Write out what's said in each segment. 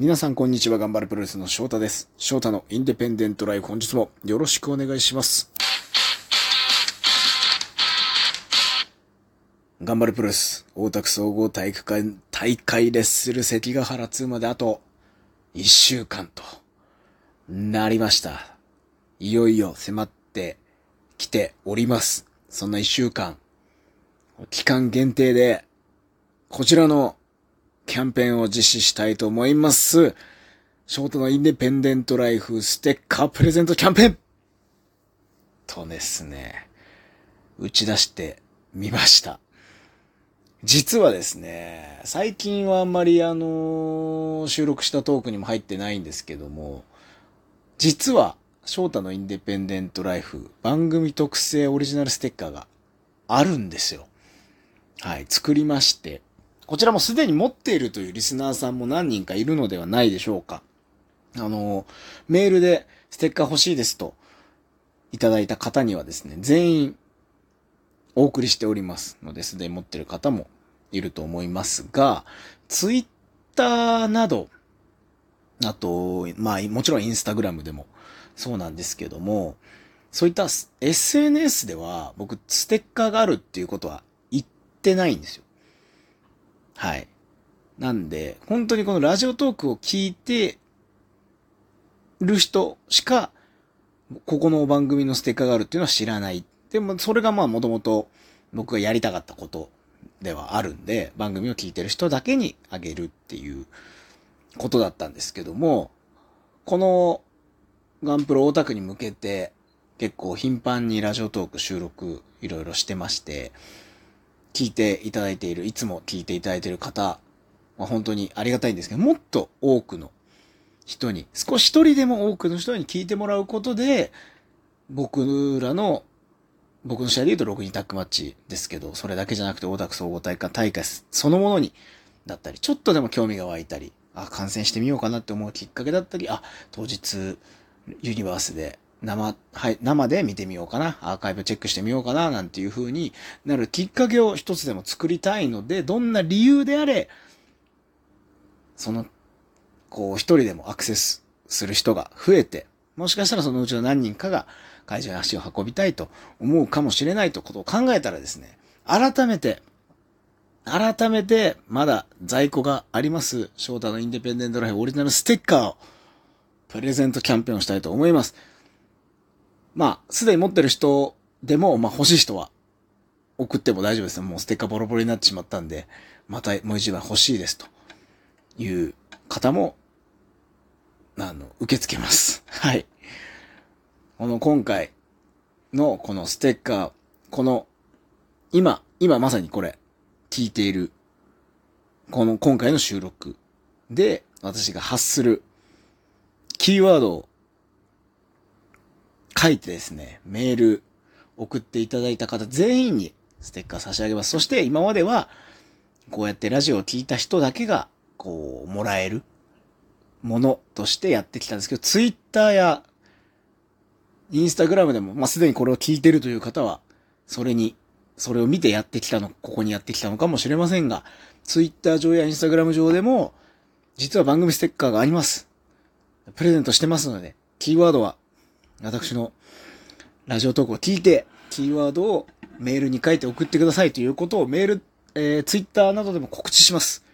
皆さんこんにちは、頑張るプロレスの翔太です。翔太のインデペンデントライフ本日もよろしくお願いします。頑張るプロレス、大田区総合体育館、大会レッスル関ヶ原2まであと1週間となりました。いよいよ迫ってきております。そんな1週間、期間限定で、こちらのキャンペーンを実施したいと思います。ショートのインデペンデントライフステッカープレゼントキャンペーンとですね、打ち出してみました。実はですね、最近はあんまりあの収録したトークにも入ってないんですけども、実は、翔太のインデペンデントライフ番組特製オリジナルステッカーがあるんですよ。はい、作りまして、こちらもすでに持っているというリスナーさんも何人かいるのではないでしょうか。あの、メールでステッカー欲しいですといただいた方にはですね、全員お送りしておりますので、すでに持っている方もいると思いますが、ツイッターなど、あと、まあ、もちろんインスタグラムでもそうなんですけども、そういった SNS では僕ステッカーがあるっていうことは言ってないんですよ。はい。なんで、本当にこのラジオトークを聞いてる人しか、ここの番組のステッカーがあるっていうのは知らない。でも、それがまあもともと僕がやりたかったことではあるんで、番組を聞いてる人だけにあげるっていうことだったんですけども、このガンプロオタクに向けて結構頻繁にラジオトーク収録いろいろしてまして、聞いていただいている、いつも聞いていただいている方は本当にありがたいんですけど、もっと多くの人に、少し一人でも多くの人に聞いてもらうことで、僕らの、僕の試合で言うと6人タックマッチですけど、それだけじゃなくて大田区総合大会大会そのものに、だったり、ちょっとでも興味が湧いたり、あ、観戦してみようかなって思うきっかけだったり、あ、当日、ユニバースで生、はい、生で見てみようかな、アーカイブチェックしてみようかな、なんていう風になるきっかけを一つでも作りたいので、どんな理由であれ、その、こう一人でもアクセスする人が増えて、もしかしたらそのうちの何人かが会場に足を運びたいと思うかもしれないとことを考えたらですね、改めて、改めて、まだ在庫があります、翔太のインデペンデントライフオリジナルステッカーを、プレゼントキャンペーンをしたいと思います。まあ、すでに持ってる人でも、まあ欲しい人は送っても大丈夫です。もうステッカーボロボロになってしまったんで、またもう一枚欲しいですという方も、あの、受け付けます。はい。この今回のこのステッカー、この、今、今まさにこれ、聞いている、この今回の収録で私が発するキーワードを書いてですね、メール送っていただいた方全員にステッカー差し上げます。そして今までは、こうやってラジオを聞いた人だけが、こう、もらえるものとしてやってきたんですけど、ツイッターやインスタグラムでも、まあ、すでにこれを聞いてるという方は、それに、それを見てやってきたの、ここにやってきたのかもしれませんが、ツイッター上やインスタグラム上でも、実は番組ステッカーがあります。プレゼントしてますので、キーワードは、私のラジオトークを聞いて、キーワードをメールに書いて送ってくださいということをメール、えー、ツイッターなどでも告知します。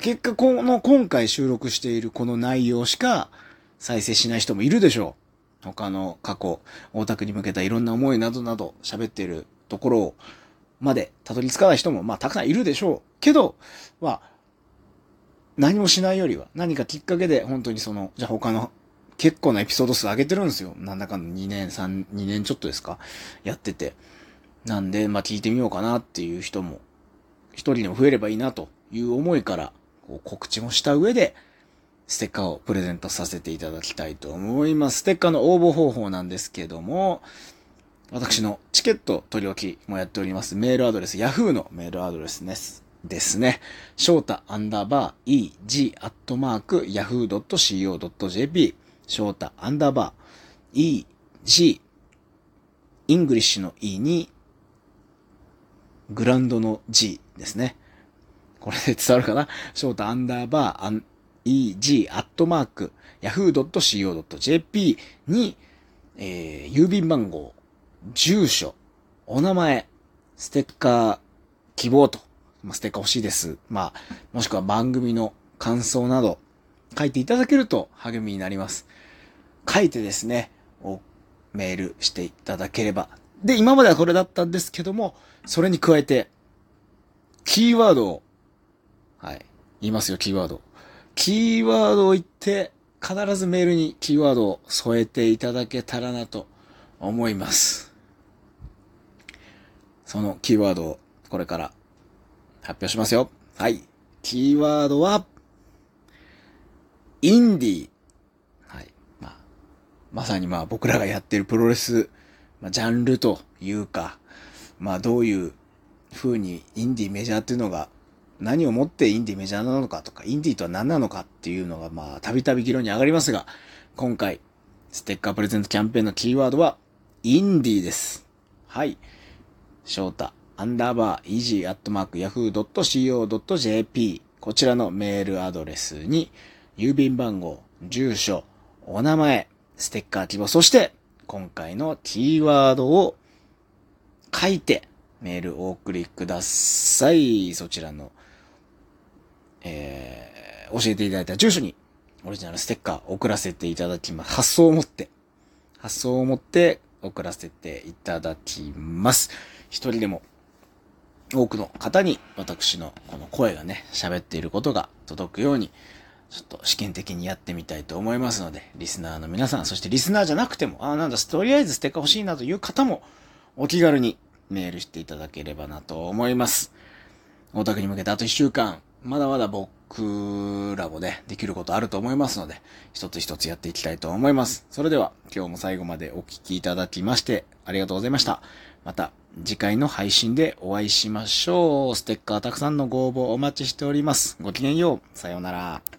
結果、この、今回収録しているこの内容しか再生しない人もいるでしょう。他の過去、大田区に向けたいろんな思いなどなど喋っているところまでたどり着かない人も、まあ、たくさんいるでしょう。けど、まあ、何もしないよりは、何かきっかけで、本当にその、じゃあ他の、結構なエピソード数上げてるんですよ。なんだかんだ2年、3、2年ちょっとですかやってて。なんで、まあ聞いてみようかなっていう人も、一人でも増えればいいなという思いから、こう告知もした上で、ステッカーをプレゼントさせていただきたいと思います。ステッカーの応募方法なんですけども、私のチケット取り置きもやっております。メールアドレス、Yahoo のメールアドレスです。ですね。翔太アンダーバー eg アットマーク yahoo.co.jp 翔太アンダーバー eg イングリッシュの e にグランドの g ですね。これで伝わるかな？翔太アンダーバー EG アットマーク yahoo.co.jp に、えー、郵便番号、住所、お名前、ステッカー、希望と、まあ、ステッカー欲しいです。まあ、もしくは番組の感想など、書いていただけると励みになります。書いてですね、メールしていただければ。で、今まではこれだったんですけども、それに加えて、キーワードを、はい、言いますよ、キーワード。キーワードを言って、必ずメールにキーワードを添えていただけたらなと思います。そのキーワードをこれから発表しますよ。はい。キーワードは、インディー。はい。まあ、まさにまあ僕らがやってるプロレス、まあ、ジャンルというか、まあどういう風にインディーメジャーっていうのが何をもってインディーメジャーなのかとか、インディーとは何なのかっていうのがまあたびたび議論に上がりますが、今回、ステッカープレゼントキャンペーンのキーワードは、インディーです。はい。翔太、アンダーバー、 EG アットマーク、 yahoo.co.jp、こちらのメールアドレスに、郵便番号、住所、お名前、ステッカー希望、そして、今回のキーワードを書いて、メールをお送りください。そちらの、えー、教えていただいた住所に、オリジナルステッカー送らせていただきます。発送を持って、発送を持って送らせていただきます。一人でも多くの方に私のこの声がね、喋っていることが届くように、ちょっと試験的にやってみたいと思いますので、リスナーの皆さん、そしてリスナーじゃなくても、ああ、なんだ、とりあえずステッカー欲しいなという方も、お気軽にメールしていただければなと思います。大田区に向けてあと1週間、まだまだ僕らもね、できることあると思いますので、一つ一つやっていきたいと思います。それでは、今日も最後までお聴きいただきまして、ありがとうございました。また、次回の配信でお会いしましょう。ステッカーたくさんのご応募お待ちしております。ごきげんよう。さようなら。